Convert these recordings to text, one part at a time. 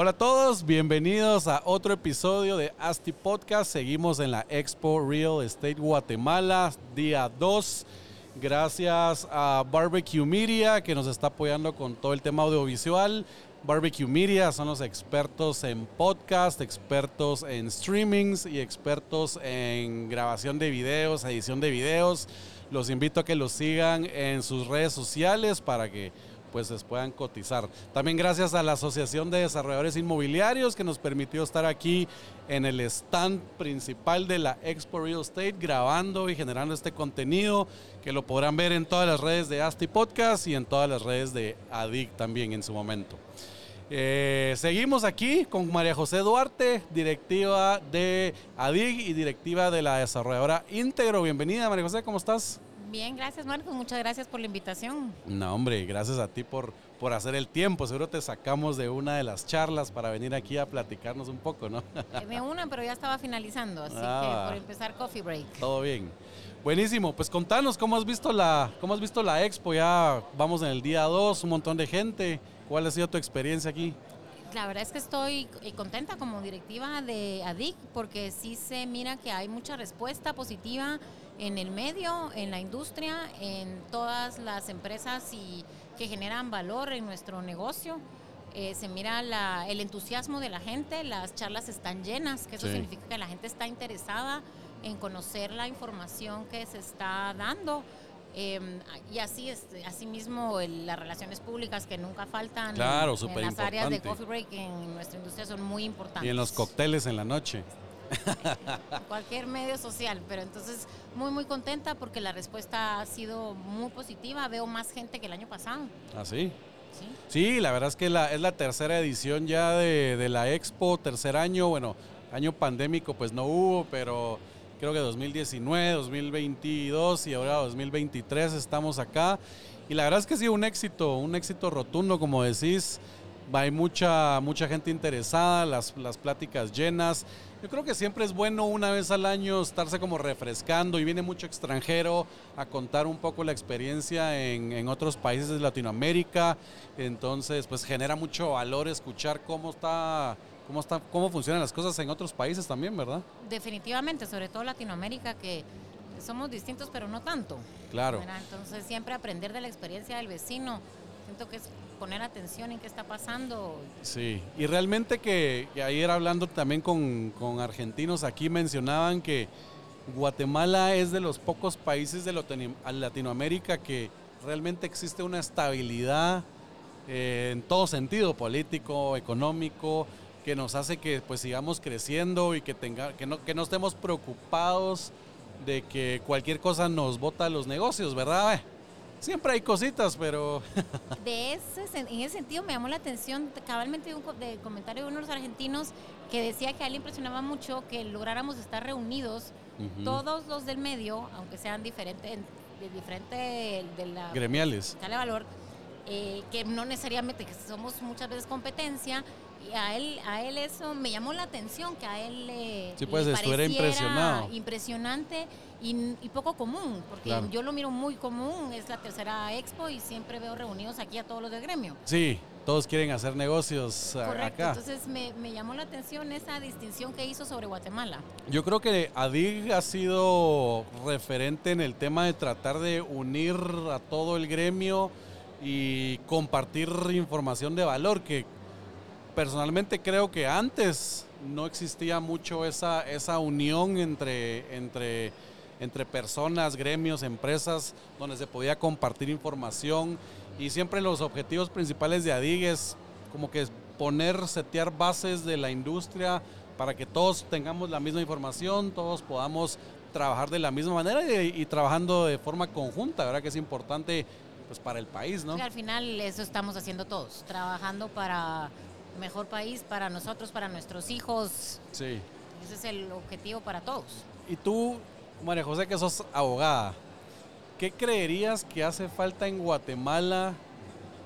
Hola a todos, bienvenidos a otro episodio de ASTI Podcast. Seguimos en la Expo Real Estate Guatemala, día 2. Gracias a Barbecue Media que nos está apoyando con todo el tema audiovisual. Barbecue Media son los expertos en podcast, expertos en streamings y expertos en grabación de videos, edición de videos. Los invito a que los sigan en sus redes sociales para que pues les puedan cotizar. También gracias a la Asociación de Desarrolladores Inmobiliarios que nos permitió estar aquí en el stand principal de la Expo Real Estate grabando y generando este contenido que lo podrán ver en todas las redes de Asti Podcast y en todas las redes de ADIC también en su momento. Eh, seguimos aquí con María José Duarte, directiva de ADIG y directiva de la desarrolladora Íntegro. Bienvenida María José, ¿cómo estás? Bien, gracias Marcos, muchas gracias por la invitación. No, hombre, gracias a ti por, por hacer el tiempo. Seguro te sacamos de una de las charlas para venir aquí a platicarnos un poco, ¿no? De una, pero ya estaba finalizando, así Ah. que por empezar coffee break. Todo bien. Buenísimo, pues contanos cómo has visto la, cómo has visto la expo. Ya vamos en el día 2, un montón de gente. ¿Cuál ha sido tu experiencia aquí? La verdad es que estoy eh, contenta como directiva de ADIC porque sí se mira que hay mucha respuesta positiva en el medio, en la industria, en todas las empresas y que generan valor en nuestro negocio. Eh, se mira la- el entusiasmo de la gente, las charlas están llenas, que eso Sí. significa que la gente está interesada en conocer la información que se está dando. Eh, y así es, asimismo el- las relaciones públicas que nunca faltan Claro, en las áreas de coffee break en nuestra industria son muy importantes. Y en los cócteles en la noche. Cualquier medio social, pero entonces muy muy contenta porque la respuesta ha sido muy positiva, veo más gente que el año pasado. ¿Ah, sí? ¿sí? Sí, la verdad es que la, es la tercera edición ya de, de la expo, tercer año. Bueno, año pandémico pues no hubo, pero creo que 2019, 2022 y ahora 2023 estamos acá. Y la verdad es que sí, un éxito, un éxito rotundo, como decís. Hay mucha, mucha gente interesada, las, las pláticas llenas. Yo creo que siempre es bueno una vez al año estarse como refrescando y viene mucho extranjero a contar un poco la experiencia en, en otros países de Latinoamérica. Entonces, pues genera mucho valor escuchar cómo está, cómo está, cómo funcionan las cosas en otros países también, ¿verdad? Definitivamente, sobre todo Latinoamérica, que somos distintos pero no tanto. Claro. ¿verdad? Entonces siempre aprender de la experiencia del vecino, siento que es poner atención en qué está pasando. Sí, y realmente que, ayer hablando también con, con argentinos aquí mencionaban que Guatemala es de los pocos países de Latino- Latinoamérica que realmente existe una estabilidad eh, en todo sentido, político, económico, que nos hace que pues sigamos creciendo y que, tenga, que, no, que no estemos preocupados de que cualquier cosa nos bota los negocios, ¿verdad? Siempre hay cositas, pero De ese, en ese sentido me llamó la atención cabalmente un co- de comentario de uno de los argentinos que decía que a él le impresionaba mucho que lográramos estar reunidos todos los del medio, aunque sean diferentes, de diferente de la gremiales. de valor, eh, que no necesariamente que somos muchas veces competencia. Y a él, a él eso me llamó la atención, que a él le, Sí, pues, le pareciera impresionado. impresionante y, y poco común, porque Claro. yo lo miro muy común, es la tercera expo y siempre veo reunidos aquí a todos los del gremio. Sí, todos quieren hacer negocios a- Correcto, acá. entonces me, me llamó la atención esa distinción que hizo sobre Guatemala. Yo creo que ADIG ha sido referente en el tema de tratar de unir a todo el gremio y compartir información de valor, que personalmente creo que antes no existía mucho esa, esa unión entre, entre, entre personas, gremios, empresas, donde se podía compartir información y siempre los objetivos principales de ADIG es como que poner, setear bases de la industria para que todos tengamos la misma información, todos podamos trabajar de la misma manera y, trabajando de forma conjunta, ¿verdad? Que es importante pues para el país, ¿no? Y al final eso estamos haciendo todos, trabajando para mejor país, para nosotros, para nuestros hijos. Sí. Ese es el objetivo para todos. Y tú, María José, que sos abogada, ¿qué creerías que hace falta en Guatemala?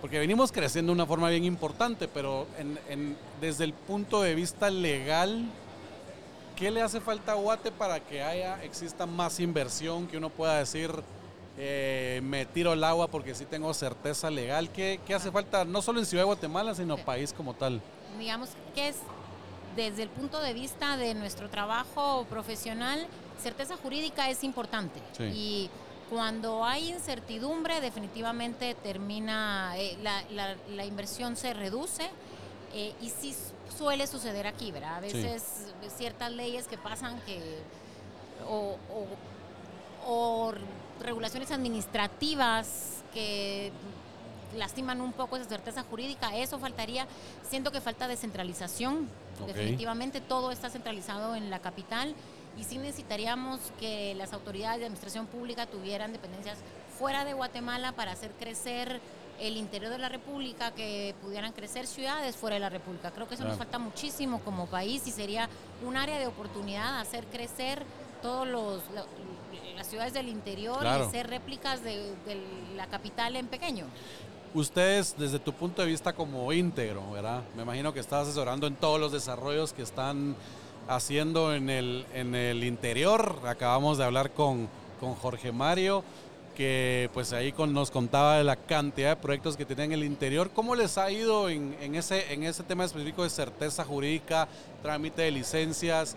Porque venimos creciendo de una forma bien importante, pero desde el punto de vista legal, ¿qué le hace falta a Guate para que haya, exista más inversión, que uno pueda decir, eh, me tiro el agua porque sí tengo certeza legal? ¿Qué, ¿Qué, hace falta, no solo en Ciudad de Guatemala, sino país como tal? Digamos que es desde el punto de vista de nuestro trabajo profesional, certeza jurídica es importante. Y cuando hay incertidumbre, definitivamente termina, eh, la, inversión se reduce eh, y sí suele suceder aquí, ¿verdad? A veces ciertas leyes que pasan que, o, o regulaciones administrativas que lastiman un poco esa certeza jurídica, eso faltaría, siento que falta descentralización, definitivamente todo está centralizado en la capital y sí necesitaríamos que las autoridades de administración pública tuvieran dependencias fuera de Guatemala para hacer crecer el interior de la República, que pudieran crecer ciudades fuera de la República. Creo que eso nos falta muchísimo como país y sería un área de oportunidad hacer crecer todos los las ciudades del interior y hacer réplicas de, de la capital en pequeño. Ustedes, desde tu punto de vista como íntegro, ¿verdad? Me imagino que estás asesorando en todos los desarrollos que están haciendo en el, en el interior. Acabamos de hablar con, con Jorge Mario, que pues ahí con, nos contaba de la cantidad de proyectos que tienen en el interior. ¿Cómo les ha ido en, en, ese, en ese tema específico de certeza jurídica, trámite de licencias?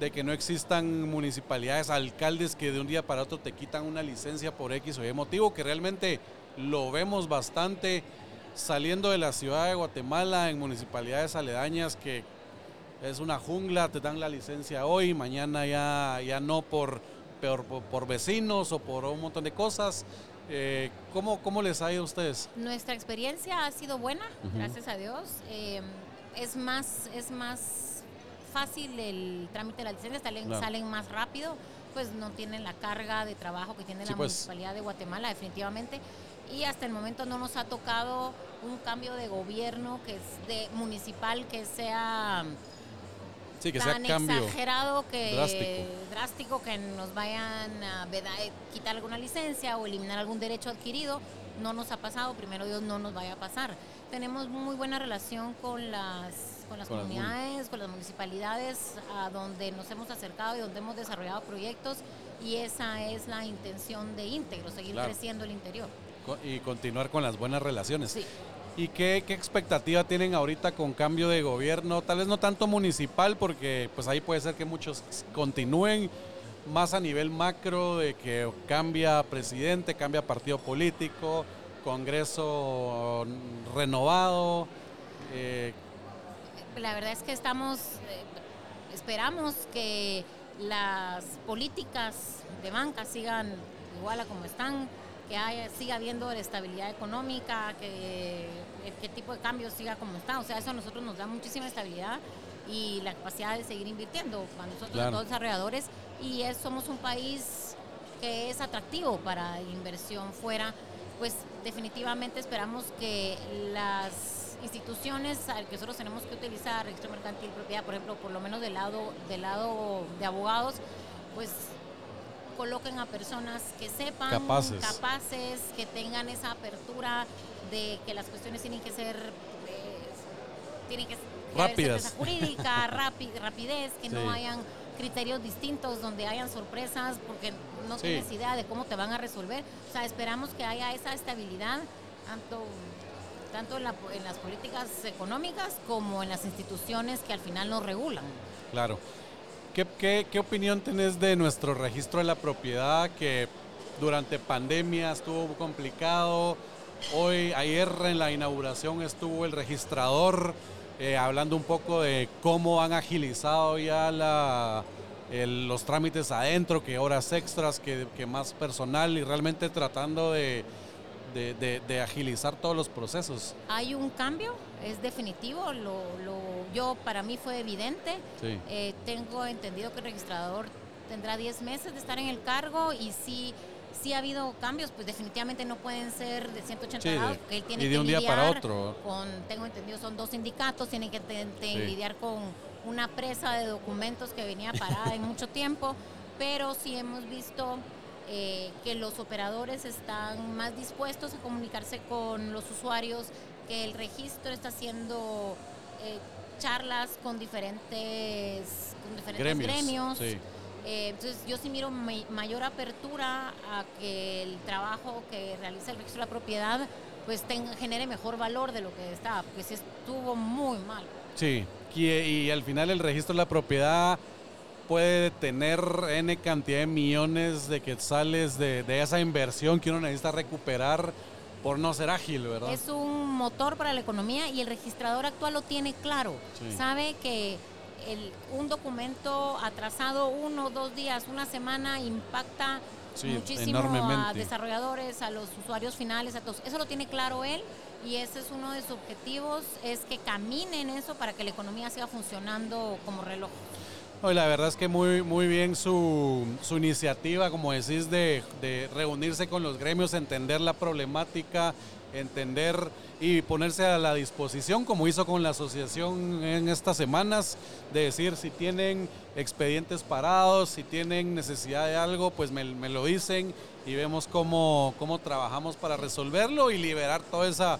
De que no existan municipalidades, alcaldes que de un día para otro te quitan una licencia por X o Y motivo, que realmente lo vemos bastante saliendo de la ciudad de Guatemala en municipalidades aledañas que es una jungla, te dan la licencia hoy, mañana ya, ya no por, por, vecinos o por un montón de cosas. Eh, ¿cómo, ¿Cómo les ha ido a ustedes? Nuestra experiencia ha sido buena, gracias a Dios. Eh, es, más, es más fácil el trámite de la licencia, salen, salen más rápido, pues no tienen la carga de trabajo que tiene la pues. Municipalidad de Guatemala, definitivamente y hasta el momento no nos ha tocado un cambio de gobierno que es de municipal que sea tan exagerado que drástico. que nos vayan a quitar alguna licencia o eliminar algún derecho adquirido no nos ha pasado primero Dios no nos vaya a pasar. Tenemos muy buena relación con las con las comunidades con las municipalidades a donde nos hemos acercado y donde hemos desarrollado proyectos y esa es la intención de íntegro seguir creciendo el interior. Y continuar con las buenas relaciones. ¿Y qué, expectativa tienen ahorita con cambio de gobierno? Tal vez no tanto municipal, porque pues ahí puede ser que muchos continúen más a nivel macro, de que cambia presidente, cambia partido político, Congreso renovado. Eh. La verdad es que estamos, eh, esperamos que las políticas de banca sigan igual a como están que haya, siga habiendo estabilidad económica, que qué tipo de cambios siga como está. O sea, eso a nosotros nos da muchísima estabilidad y la capacidad de seguir invirtiendo. Para nosotros, todos desarrolladores, y somos un país que es atractivo para inversión fuera, pues definitivamente esperamos que las instituciones que nosotros tenemos que utilizar, registro mercantil, propiedad, por ejemplo, por lo menos del lado, del lado de abogados, pues coloquen a personas que sepan, capaces, que tengan esa apertura de que las cuestiones tienen que ser, eh, tienen que rápidas, jurídica, rapidez, que no hayan criterios distintos donde hayan sorpresas porque no tienes idea de cómo te van a resolver. O sea, esperamos que haya esa estabilidad tanto tanto en, en las políticas económicas como en las instituciones que al final nos regulan. Claro. ¿Qué, qué, opinión tenés de nuestro registro de la propiedad que durante pandemia estuvo complicado? Hoy, ayer en la inauguración estuvo el registrador eh, hablando un poco de cómo han agilizado ya la, los trámites adentro, que horas extras, que, que más personal y realmente tratando de, de, agilizar todos los procesos. Hay un cambio, es definitivo, lo, yo para mí fue evidente. Eh, tengo entendido que el registrador tendrá 10 meses de estar en el cargo y si si ha habido cambios, pues definitivamente no pueden ser de 180 grados, porque él tiene y de un día para otro. con, tengo entendido, son dos sindicatos, tienen que lidiar con una presa de documentos que venía parada en mucho tiempo pero sí hemos visto eh, que los operadores están más dispuestos a comunicarse con los usuarios, que el registro está haciendo eh, charlas con diferentes, con diferentes gremios. Eh, entonces yo sí miro mayor apertura a que el trabajo que realiza el registro de la propiedad pues genere mejor valor de lo que estaba, porque sí estuvo muy mal. Sí, y, al final el registro de la propiedad puede tener N cantidad de millones de quetzales de, de esa inversión que uno necesita recuperar por no ser ágil, ¿verdad? Es un motor para la economía y el registrador actual lo tiene claro. Sabe que el, un documento atrasado uno, dos días, una semana impacta muchísimo a desarrolladores, a los usuarios finales, a todos. Eso lo tiene claro él y ese es uno de sus objetivos, es que camine en eso para que la economía siga funcionando como reloj. Hoy la verdad es que muy, muy bien su, su iniciativa, como decís, de, de, reunirse con los gremios, entender la problemática, entender y ponerse a la disposición, como hizo con la asociación en estas semanas, de decir si tienen expedientes parados, si tienen necesidad de algo, pues me, me lo dicen y vemos cómo, cómo trabajamos para resolverlo y liberar toda esa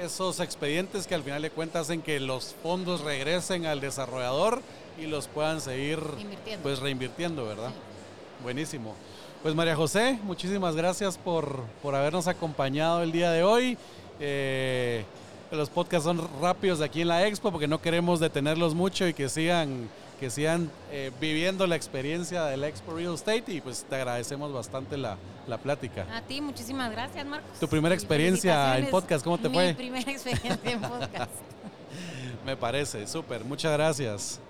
esos expedientes que al final de cuentas hacen que los fondos regresen al desarrollador y los puedan seguir pues reinvirtiendo, ¿verdad? Buenísimo. Pues María José, muchísimas gracias por, por habernos acompañado el día de hoy. Eh, los podcasts son rápidos aquí en la expo porque no queremos detenerlos mucho y que sigan que sigan eh, viviendo la experiencia del Expo Real Estate y pues te agradecemos bastante la, la plática. A ti, muchísimas gracias, Marcos. Tu primera experiencia en podcast, ¿cómo te fue? Mi primera experiencia en podcast. Me parece, súper, muchas gracias.